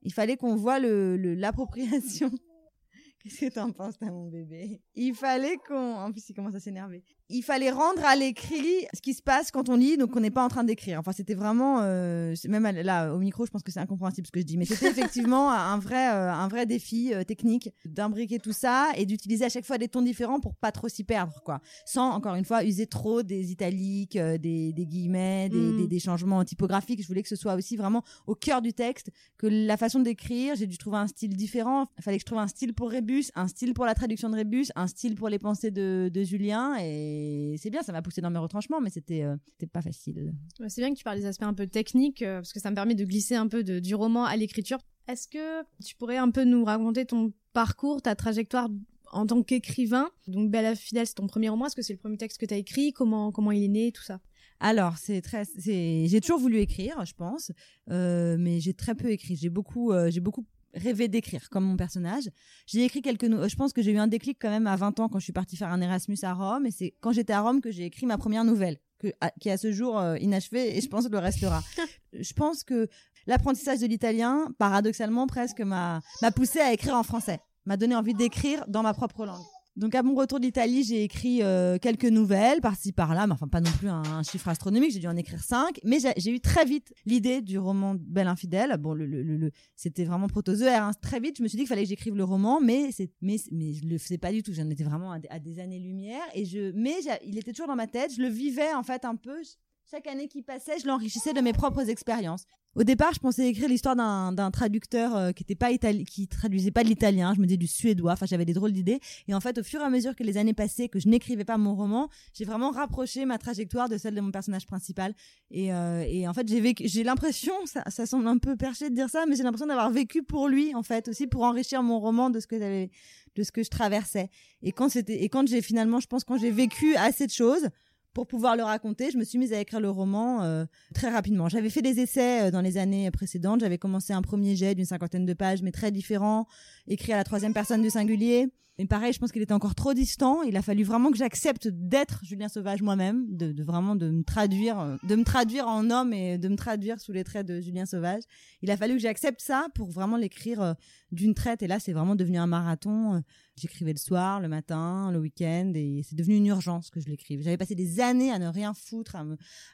Il fallait qu'on voit l'appropriation. Le, *laughs* Qu'est-ce que t'en penses, mon bébé? Il fallait qu'on... En plus, il commence à s'énerver. Il fallait rendre à l'écrit ce qui se passe quand on lit, donc on n'est pas en train d'écrire. Enfin, c'était vraiment... Euh, même là, au micro, je pense que c'est incompréhensible ce que je dis. Mais c'était effectivement *laughs* un vrai, euh, un vrai défi euh, technique d'imbriquer tout ça et d'utiliser à chaque fois des tons différents pour pas trop s'y perdre, quoi. Sans, encore une fois, user trop des italiques, des, des, guillemets, des, mm. des, des, changements typographiques. Je voulais que ce soit aussi vraiment au cœur du texte, que la façon d'écrire, j'ai dû trouver un style différent. Il fallait que je trouve un style pour Rébus un style pour la traduction de Rébus, un style pour les pensées de, Julien. Et c'est bien, ça m'a poussé dans mes retranchements, mais c'était euh, pas facile. c'est bien que tu parles des aspects un peu techniques, euh, parce que ça me permet de glisser un peu du roman à l'écriture. Est-ce que tu pourrais un peu nous raconter ton parcours, ta trajectoire en tant qu'écrivain? Donc Belle Fidèle, c'est ton premier roman. Est-ce que c'est le premier texte que tu as écrit? Comment, comment il est né, tout ça? Alors, c'est très, j'ai toujours voulu écrire, je pense, euh, mais j'ai très peu écrit. J'ai beaucoup, j'ai beaucoup rêvé d'écrire comme mon personnage. J'ai écrit quelques je pense que j'ai eu un déclic quand même à 20 ans quand je suis partie faire un Erasmus à Rome et c'est quand j'étais à Rome que j'ai écrit ma première nouvelle que, qui est à ce jour euh, inachevée et je pense le restera. *laughs* je pense que l'apprentissage de l'italien paradoxalement presque m'a m'a poussé à écrire en français, m'a donné envie d'écrire dans ma propre langue. Donc à mon retour d'Italie, j'ai écrit euh, quelques nouvelles par-ci par-là, mais enfin pas non plus un, chiffre astronomique. J'ai dû en écrire cinq, mais j'ai eu très vite l'idée du roman Belle infidèle. Bon, le, le, le c'était vraiment protozoaire. Hein. Très vite, je me suis dit qu'il fallait que j'écrive le roman, mais mais mais je le faisais pas du tout. J'en étais vraiment à, à des années-lumière et je mais il était toujours dans ma tête. Je le vivais en fait un peu chaque année qui passait, je l'enrichissais de mes propres expériences. Au départ, je pensais écrire l'histoire d'un traducteur euh, qui était pas qui traduisait pas de l'italien. Je me disais du suédois. Enfin, j'avais des drôles d'idées. Et en fait, au fur et à mesure que les années passaient, que je n'écrivais pas mon roman, j'ai vraiment rapproché ma trajectoire de celle de mon personnage principal. Et, euh, et en fait, j'ai vécu, j'ai l'impression, ça, ça semble un peu perché de dire ça, mais j'ai l'impression d'avoir vécu pour lui, en fait, aussi pour enrichir mon roman de ce que j'avais, de ce que je traversais. Et quand c'était, et quand j'ai finalement, je pense, quand j'ai vécu assez de choses, pour pouvoir le raconter, je me suis mise à écrire le roman euh, très rapidement. J'avais fait des essais euh, dans les années précédentes. J'avais commencé un premier jet d'une cinquantaine de pages, mais très différent, écrit à la troisième personne du singulier. Mais pareil, je pense qu'il était encore trop distant. Il a fallu vraiment que j'accepte d'être Julien Sauvage moi-même, de, vraiment de me traduire, euh, de me traduire en homme et de me traduire sous les traits de Julien Sauvage. Il a fallu que j'accepte ça pour vraiment l'écrire d'une traite. Et là, c'est vraiment devenu un marathon. J'écrivais le soir, le matin, le week-end, et c'est devenu une urgence que je l'écrive. J'avais passé des années à ne rien foutre,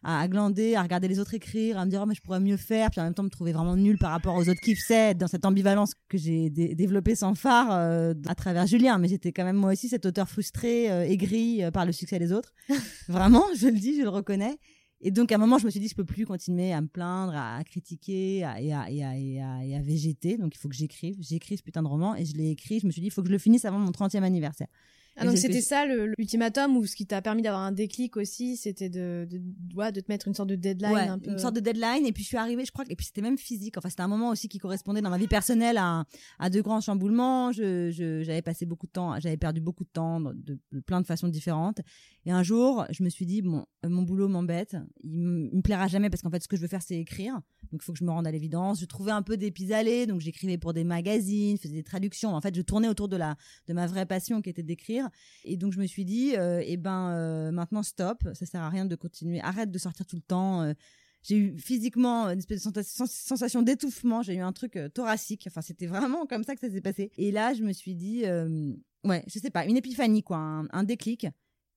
à glander, à regarder les autres écrire, à me dire oh mais je pourrais mieux faire, puis en même temps me trouver vraiment nul par rapport aux autres qui faisaient, dans cette ambivalence que j'ai développée sans phare euh, à travers Julien. Mais j'étais quand même moi aussi cet auteur frustré, euh, aigri euh, par le succès des autres. *laughs* vraiment, je le dis, je le reconnais. Et donc, à un moment, je me suis dit, je peux plus continuer à me plaindre, à, critiquer et, à, et, à, et, à, et, à, végéter. Donc, il faut que j'écrive. J'écris ce putain de roman et je l'ai écrit. Je me suis dit, il faut que je le finisse avant mon 30e anniversaire. Ah, donc c'était ça l'ultimatum ou ce qui t'a permis d'avoir un déclic aussi, c'était de, de, de, te mettre une sorte de deadline un peu. une sorte de deadline et puis je suis arrivée, je crois, et puis c'était même physique. Enfin, c'était un moment aussi qui correspondait dans ma vie personnelle à, à de grands chamboulements. Je, j'avais passé beaucoup de temps, j'avais perdu beaucoup de temps de, de, plein de façons différentes. Et un jour, je me suis dit, bon, euh, mon boulot m'embête, il, me plaira jamais parce qu'en fait, ce que je veux faire, c'est écrire. Donc, il faut que je me rende à l'évidence. Je trouvais un peu des pis-aller, donc j'écrivais pour des magazines, faisais des traductions. En fait, je tournais autour de la, de ma vraie passion qui était d'écrire. Et donc, je me suis dit, euh, eh ben, euh, maintenant, stop. Ça sert à rien de continuer. Arrête de sortir tout le temps. Euh. j'ai eu physiquement une espèce de sensation d'étouffement. J'ai eu un truc thoracique. Enfin, c'était vraiment comme ça que ça s'est passé. Et là, je me suis dit, ouais, je sais pas, une épiphanie, quoi, un déclic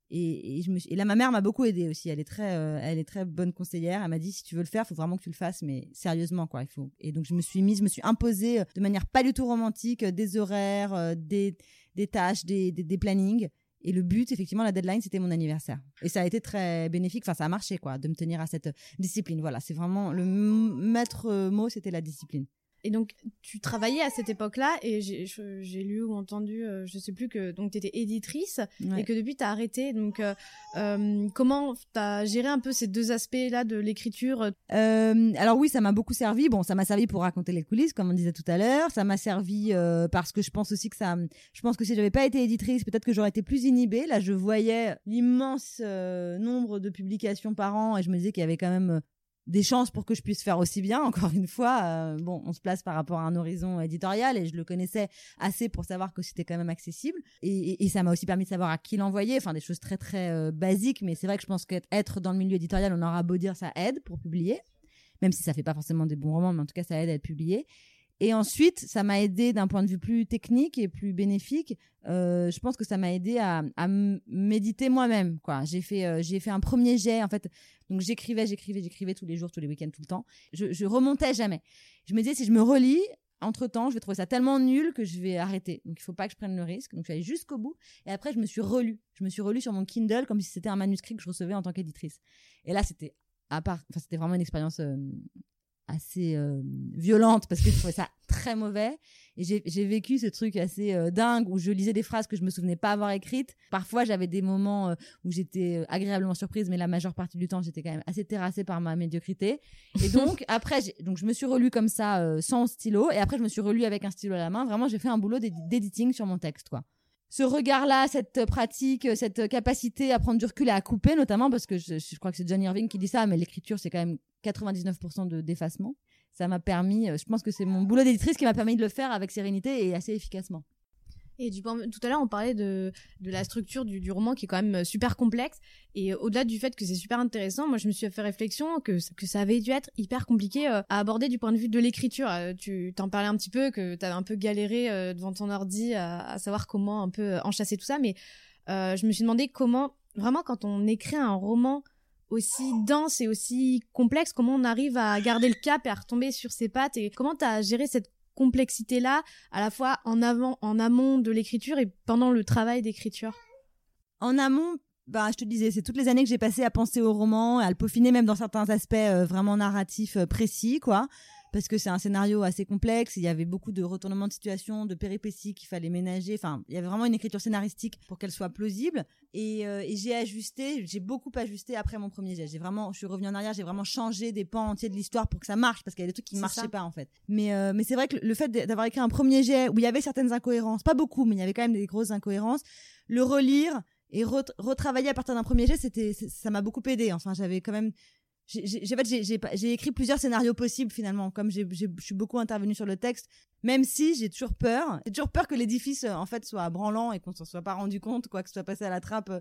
Et, là, ma mère m'a beaucoup aidée aussi. Elle est très, elle est très bonne conseillère. Elle m'a dit si tu veux le faire, faut vraiment que tu le fasses, mais sérieusement quoi. Il faut. Et donc je me suis mise, je me suis imposée de manière pas du tout romantique des horaires, des, des tâches, des, des, plannings. Et le but, effectivement, la deadline, c'était mon anniversaire. Et ça a été très bénéfique. Enfin, ça a marché, quoi, de me tenir à cette discipline. Voilà, c'est vraiment le maître mot, c'était la discipline. Et donc, tu travaillais à cette époque-là, et j'ai lu ou entendu, euh, je sais plus, que donc tu étais éditrice, et que depuis, tu as arrêté. Donc, euh, euh, comment tu as géré un peu ces deux aspects-là de l'écriture? Alors oui, ça m'a beaucoup servi. Bon, ça m'a servi pour raconter les coulisses, comme on disait tout à l'heure. Ça m'a servi parce que je pense aussi que ça... Je pense que si j'avais pas été éditrice, peut-être que j'aurais été plus inhibée. Là, je voyais l'immense nombre de publications par an, et je me disais qu'il y avait quand même des chances pour que je puisse faire aussi bien. *laughs* Encore une fois, euh, bon, on se place par rapport à un horizon éditorial et je le connaissais assez pour savoir que c'était quand même accessible. Et, ça m'a aussi permis de savoir à qui l'envoyer. Enfin, des choses très très euh, basiques, mais c'est vrai que je pense qu'être dans le milieu éditorial, on aura beau dire, ça aide pour publier, même si ça fait pas forcément des bons romans, mais en tout cas, ça aide à être publié. Et ensuite, ça m'a aidé d'un point de vue plus technique et plus bénéfique. Euh, je pense que ça m'a aidé à, méditer moi-même. Quoi, j'ai fait, euh, j'ai fait un premier jet. En fait, donc j'écrivais, j'écrivais, j'écrivais tous les jours, tous les week-ends, tout le temps. Je, je remontais jamais. Je me disais si je me relis, entre temps, je vais trouver ça tellement nul que je vais arrêter. Donc il faut pas que je prenne le risque. Donc je suis allée jusqu'au bout. Et après, je me suis relue. Je me suis relue sur mon Kindle comme si c'était un manuscrit que je recevais en tant qu'éditrice. Et là, c'était à part, enfin c'était vraiment une expérience euh, assez euh, violente parce que je trouvais ça très mauvais. Et j'ai vécu ce truc assez euh, dingue où je lisais des phrases que je me souvenais pas avoir écrites. Parfois j'avais des moments euh, où j'étais agréablement surprise mais la majeure partie du temps j'étais quand même assez terrassée par ma médiocrité. Et donc *laughs* après donc je me suis relue comme ça sans stylo. Et après je me suis relue avec un stylo à la main. Vraiment j'ai fait un boulot d'editing sur mon texte quoi ce regard-là, cette pratique, cette capacité à prendre du recul et à couper, notamment parce que je, crois que c'est John Irving qui dit ça, mais l'écriture c'est quand même 99% de d'effacement. Ça m'a permis, euh, je pense que c'est mon boulot d'éditrice qui m'a permis de le faire avec sérénité et assez efficacement. Et tout à l'heure, on parlait de, de la structure du, du, roman qui est quand même euh, super complexe. Et au-delà du fait que c'est super intéressant, moi, je me suis fait réflexion que, que ça avait dû être hyper compliqué euh, à aborder du point de vue de l'écriture. Tu t'en parlais un petit peu, que tu avais un peu galéré devant ton ordi à, à, savoir comment un peu enchasser tout ça. Mais je me suis demandé comment, vraiment, quand on écrit un roman aussi dense et aussi complexe, comment on arrive à garder le cap et à retomber sur ses pattes et comment tu as géré cette complexité là à la fois en avant en amont de l'écriture et pendant le travail d'écriture. En amont bah, je te disais, c'est toutes les années que j'ai passé à penser au roman, à le peaufiner même dans certains aspects euh, vraiment narratifs euh, précis, quoi parce que c'est un scénario assez complexe. Il y avait beaucoup de retournements de situation, de péripéties qu'il fallait ménager. Enfin, il y avait vraiment une écriture scénaristique pour qu'elle soit plausible. Et, euh, j'ai ajusté, j'ai beaucoup ajusté après mon premier jet. J'ai vraiment, je suis revenue en arrière, j'ai vraiment changé des pans entiers de l'histoire pour que ça marche, parce qu'il y a des trucs qui marchaient pas en fait. Mais euh, mais c'est vrai que le fait d'avoir écrit un premier jet où il y avait certaines incohérences, pas beaucoup, mais il y avait quand même des grosses incohérences, le relire et retravailler à partir d'un premier jet, c'était ça m'a beaucoup aidé. Enfin, j'avais quand même j'ai écrit plusieurs scénarios possibles finalement, comme je suis beaucoup intervenu sur le texte, même si j'ai toujours peur. J'ai toujours peur que l'édifice euh, en fait soit branlant et qu'on s'en soit pas rendu compte, quoi que ce soit passé à la trappe.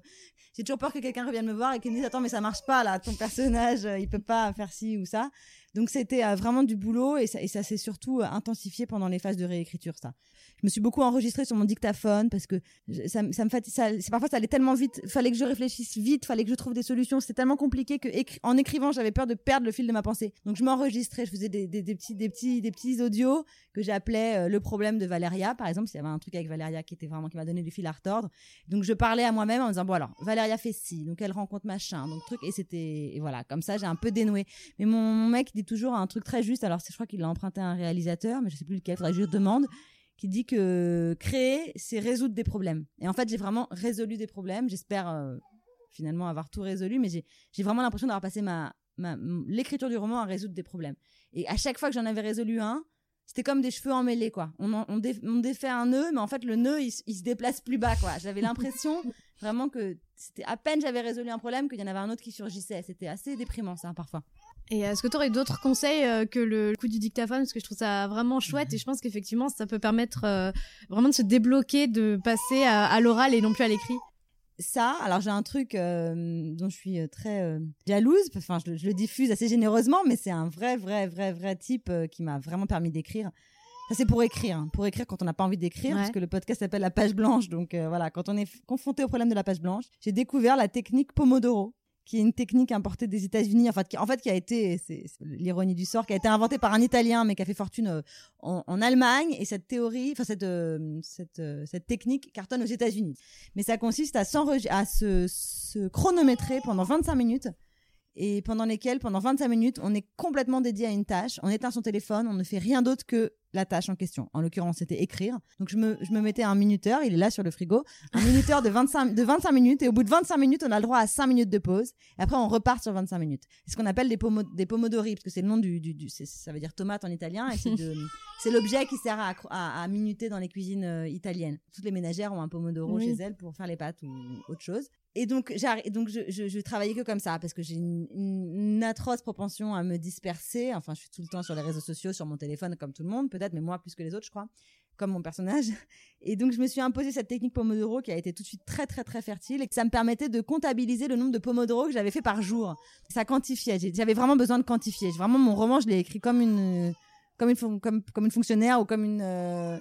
J'ai toujours peur que quelqu'un revienne me voir et qu'il me dise attends mais ça marche pas là, ton personnage euh, il peut pas faire ci ou ça. Donc c'était euh, vraiment du boulot et ça, et s'est surtout intensifié pendant les phases de réécriture ça je me suis beaucoup enregistrée sur mon dictaphone parce que ça, me fatigue. Parfois, ça allait tellement vite. Fallait que je réfléchisse vite. Fallait que je trouve des solutions. C'était tellement compliqué que en écrivant, j'avais peur de perdre le fil de ma pensée. Donc, je m'enregistrais. Je faisais des, petits, des petits, des petits audios que j'appelais euh, le problème de Valéria, par exemple. S'il y avait un truc avec Valéria qui était vraiment qui m'a donné du fil à retordre. Donc, je parlais à moi-même en me disant bon alors, Valéria fait ci, donc elle rencontre machin, donc truc. Et c'était voilà, comme ça, j'ai un peu dénoué. Mais mon, mec dit toujours un truc très juste. Alors, je crois qu'il l'a emprunté à un réalisateur, mais je sais plus lequel. Faudrait je demande qui dit que créer, c'est résoudre des problèmes. Et en fait, j'ai vraiment résolu des problèmes. J'espère euh, finalement avoir tout résolu, mais j'ai vraiment l'impression d'avoir passé l'écriture du roman à résoudre des problèmes. Et à chaque fois que j'en avais résolu un, c'était comme des cheveux emmêlés, quoi. On, défait un nœud, mais en fait, le nœud, il, il se déplace plus bas, quoi. J'avais l'impression *laughs* vraiment que c'était à peine j'avais résolu un problème qu'il y en avait un autre qui surgissait. C'était assez déprimant, ça, parfois. Et est-ce que tu aurais d'autres conseils euh, que le coup du dictaphone? Parce que je trouve ça vraiment chouette et je pense qu'effectivement, ça peut permettre euh, vraiment de se débloquer, de passer à, l'oral et non plus à l'écrit. Ça, alors j'ai un truc euh, dont je suis très jalouse, enfin je, je, le diffuse assez généreusement, mais c'est un vrai, vrai, vrai, vrai type qui m'a vraiment permis d'écrire. Ça, c'est pour écrire. hein. Pour écrire quand on n'a pas envie d'écrire, Ouais. parce que le podcast s'appelle La page blanche. Donc euh, voilà, quand on est confronté au problème de la page blanche, j'ai découvert la technique Pomodoro, qui est une technique importée des États-Unis, en fait, qui, a été, c'est l'ironie du sort, qui a été inventée par un Italien, mais qui a fait fortune euh, en, Allemagne. Et cette théorie, enfin cette euh, cette euh, cette technique cartonne aux États-Unis. Mais ça consiste à à se chronométrer pendant 25 minutes et pendant lesquelles, pendant 25 minutes, on est complètement dédié à une tâche. On éteint son téléphone, on ne fait rien d'autre que la tâche en question. En l'occurrence, c'était écrire. Donc, je me, je me mettais un minuteur, il est là sur le frigo, un minuteur de 25, de 25 minutes. Et au bout de 25 minutes, on a le droit à 5 minutes de pause. Et après, on repart sur 25 minutes. C'est ce qu'on appelle des, pomo- des pomodori, parce que c'est le nom du, du, ça veut dire tomate en italien. Et c'est *laughs* l'objet qui sert à, à, à minuter dans les cuisines euh, italiennes. Toutes les ménagères ont un pomodoro Oui. chez elles pour faire les pâtes ou autre chose. Et donc, j'arri- donc je, je, je travaillais que comme ça, parce que j'ai une, une- atroce propension à me disperser. Enfin, je suis tout le temps sur les réseaux sociaux, sur mon téléphone, comme tout le monde, peut-être, mais moi plus que les autres, je crois, comme mon personnage. *laughs* Et donc, je me suis imposé cette technique Pomodoro qui a été tout de suite très, très, très fertile et que ça me permettait de comptabiliser le nombre de Pomodoro que j'avais fait par jour. Ça quantifiait. J'avais vraiment besoin de quantifier. Vraiment, mon roman, je l'ai écrit comme une, comme une, comme, comme une fonctionnaire ou comme une, euh,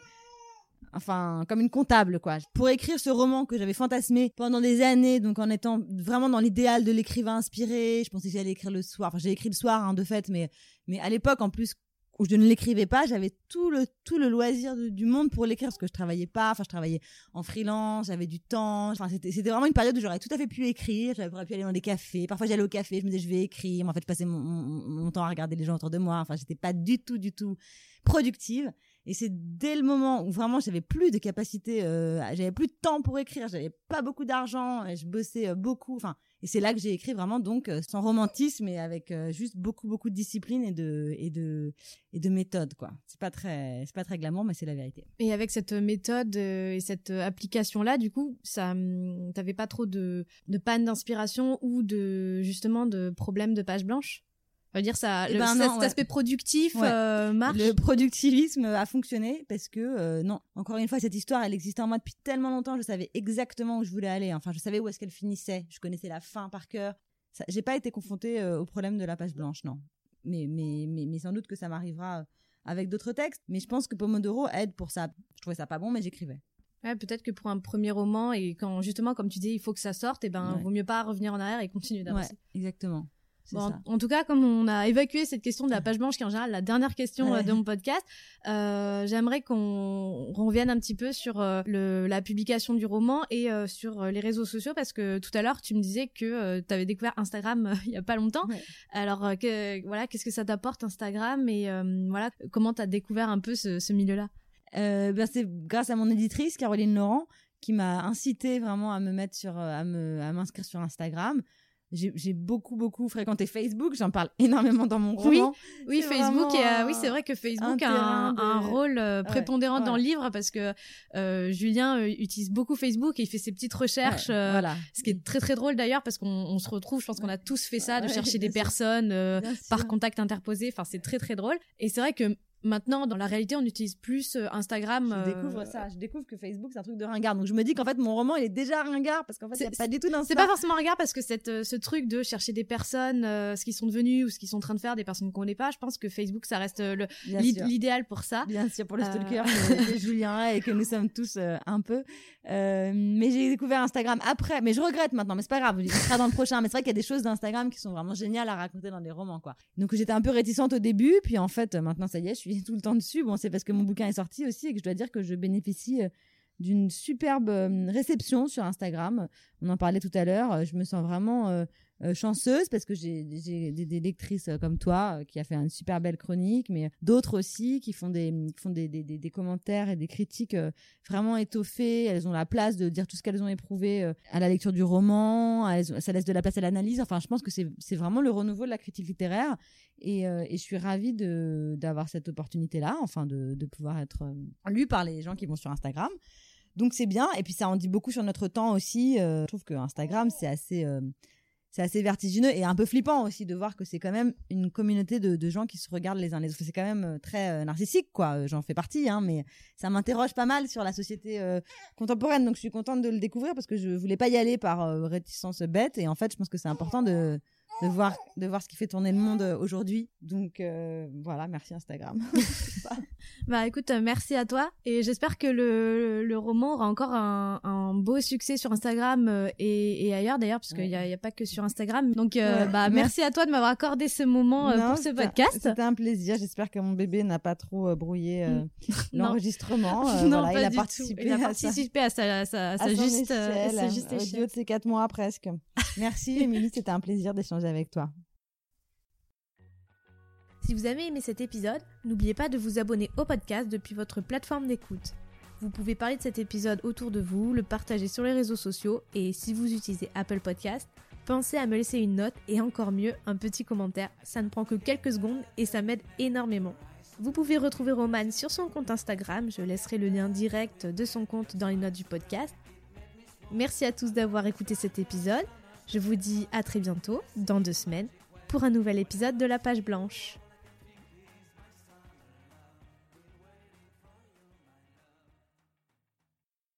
enfin comme une comptable quoi. Pour écrire ce roman que j'avais fantasmé pendant des années, donc en étant vraiment dans l'idéal de l'écrivain inspiré, je pensais que j'allais écrire le soir. Enfin j'ai écrit le soir hein, de fait, mais mais à l'époque en plus où je ne l'écrivais pas, j'avais tout le tout le loisir du, monde pour l'écrire parce que je travaillais pas, enfin je travaillais en freelance, j'avais du temps, enfin c'était c'était vraiment une période où j'aurais tout à fait pu écrire, j'aurais pu aller dans des cafés, parfois j'allais au café, je me disais je vais écrire, en fait passais mon, mon, mon temps à regarder les gens autour de moi, enfin j'étais pas du tout du tout productive et c'est dès le moment où vraiment j'avais plus de capacité, euh, j'avais plus de temps pour écrire, j'avais pas beaucoup d'argent, et je bossais euh, beaucoup. Enfin, et c'est là que j'ai écrit vraiment donc euh, sans romantisme et avec juste beaucoup beaucoup de discipline et de et de et de méthode quoi. C'est pas très c'est pas très glamour mais c'est la vérité. Et avec cette méthode et cette euh, application-là, du coup, ça, hum, t'avais pas trop de, de panne d'inspiration ou de justement de problèmes de page blanche? Ça veut dire ça, Eh le- ben cet ouais. aspect productif Ouais. euh, marche. Le productivisme a fonctionné parce que euh, non, encore une fois cette histoire elle existait en moi depuis tellement longtemps, je savais exactement où je voulais aller. Enfin, je savais où est-ce qu'elle finissait, je connaissais la fin par cœur. J'ai pas été confrontée euh, au problème de la page blanche, non. Mais mais mais, mais sans doute que ça m'arrivera avec d'autres textes. Mais je pense que Pomodoro aide pour ça. Je trouvais ça pas bon, mais j'écrivais. Ouais, peut-être que pour un premier roman et quand justement, comme tu dis, il faut que ça sorte, et ben, Ouais. vaut mieux pas revenir en arrière et continuer Ouais, d'avancer. exactement. Bon, en, en tout cas, comme on a évacué cette question de la page blanche, qui est en général la dernière question Ouais. euh, de mon podcast, euh, j'aimerais qu'on revienne un petit peu sur euh, le, la publication du roman et euh, sur les réseaux sociaux, parce que tout à l'heure, tu me disais que tu avais découvert Instagram il y a pas longtemps. Ouais. Alors, que, voilà, qu'est-ce que ça t'apporte Instagram et voilà, comment tu as découvert un peu ce, ce milieu-là? Ben, c'est grâce à mon éditrice Caroline Laurent qui m'a incité vraiment à me mettre sur à me à m'inscrire sur Instagram. J'ai beaucoup beaucoup fréquenté Facebook, j'en parle énormément dans mon Oui, roman. Oui, C'est Facebook, et, euh, oui, c'est vrai que Facebook un a un, de- un rôle euh, Ouais, prépondérant dans le livre parce que euh, Julien euh, utilise beaucoup Facebook et il fait ses petites recherches. Ouais, euh, voilà. Ce qui est très très drôle d'ailleurs parce qu'on on se retrouve, je pense qu'on a tous fait ça, de chercher *laughs* des sûr. personnes euh, par contact interposé. Enfin, c'est très très drôle. Et c'est vrai que maintenant, dans la réalité, on utilise plus euh, Instagram. Je euh, découvre ça, je découvre que Facebook c'est un truc de ringard. Donc je me dis qu'en fait mon roman il est déjà ringard parce qu'en fait il n'y a pas du tout d'instinct. C'est pas forcément regard parce que cette, euh, ce truc de chercher des personnes, euh, ce qu'ils sont devenus ou ce qu'ils sont en train de faire, des personnes qu'on connaît pas, je pense que Facebook, ça reste euh, l'idéal pour ça. Bien sûr, pour le Euh. stalker que *laughs* Julien est et que nous sommes tous euh, un peu. Euh, mais j'ai découvert Instagram après. Mais je regrette maintenant, mais c'est pas grave. Il sera dans le prochain. Mais c'est vrai qu'il y a des choses d'Instagram qui sont vraiment géniales à raconter dans des romans, quoi. Donc j'étais un peu réticente au début, puis en fait, euh, maintenant ça y est, je suis tout le temps dessus. Bon, c'est parce que mon bouquin est sorti aussi et que je dois dire que je bénéficie euh, d'une superbe euh, réception sur Instagram. On en parlait tout à l'heure. Euh, Je me sens vraiment euh, chanceuse parce que j'ai des, lectrices euh, comme toi euh, qui a fait une super belle chronique, mais d'autres aussi qui font des font des, des, des, commentaires et des critiques vraiment étoffées. Elles ont la place de dire tout ce qu'elles ont éprouvé à la lecture du roman. Ça laisse de la place à l'analyse. Enfin, je pense que c'est vraiment le renouveau de la critique littéraire et, et je suis ravie d'avoir cette opportunité là, enfin de de pouvoir être lue par les gens qui vont sur Instagram. Donc c'est bien et puis ça en dit beaucoup sur notre temps aussi. Je trouve que Instagram c'est assez c'est assez vertigineux et un peu flippant aussi de voir que c'est quand même une communauté de, gens qui se regardent les uns les autres. C'est quand même euh, très euh, narcissique, quoi. Euh, J'en fais partie, hein, mais ça m'interroge pas mal sur la société contemporaine. Donc je suis contente de le découvrir parce que je voulais pas y aller par réticence bête. Et en fait, je pense que c'est important de voir, de voir ce qui fait tourner le monde aujourd'hui. Donc voilà, merci Instagram. *laughs* bah écoute, merci à toi et j'espère que le, le, roman aura encore un, un beau succès sur Instagram et, et ailleurs d'ailleurs, parce qu'il n'y a, a, pas que sur Instagram. Donc bah merci à toi de m'avoir accordé ce moment pour ce podcast. C'était un plaisir. J'espère que mon bébé n'a pas trop brouillé *laughs* l'enregistrement. *laughs* non, pas il a participé, il a participé à, sa, sa, sa, juste, échelle, juste de ces quatre mois presque. Merci *laughs* Émilie, c'était un plaisir d'échanger avec toi. Si vous avez aimé cet épisode, n'oubliez pas de vous abonner au podcast depuis votre plateforme d'écoute. Vous pouvez parler de cet épisode autour de vous, le partager sur les réseaux sociaux et si vous utilisez Apple Podcast, pensez à me laisser une note et encore mieux un petit commentaire. Ça ne prend que quelques secondes et ça m'aide énormément. Vous pouvez retrouver Roman sur son compte Instagram, je laisserai le lien direct de son compte dans les notes du podcast. Merci à tous d'avoir écouté cet épisode. Je vous dis à très bientôt, dans deux semaines, pour un nouvel épisode de La Page Blanche.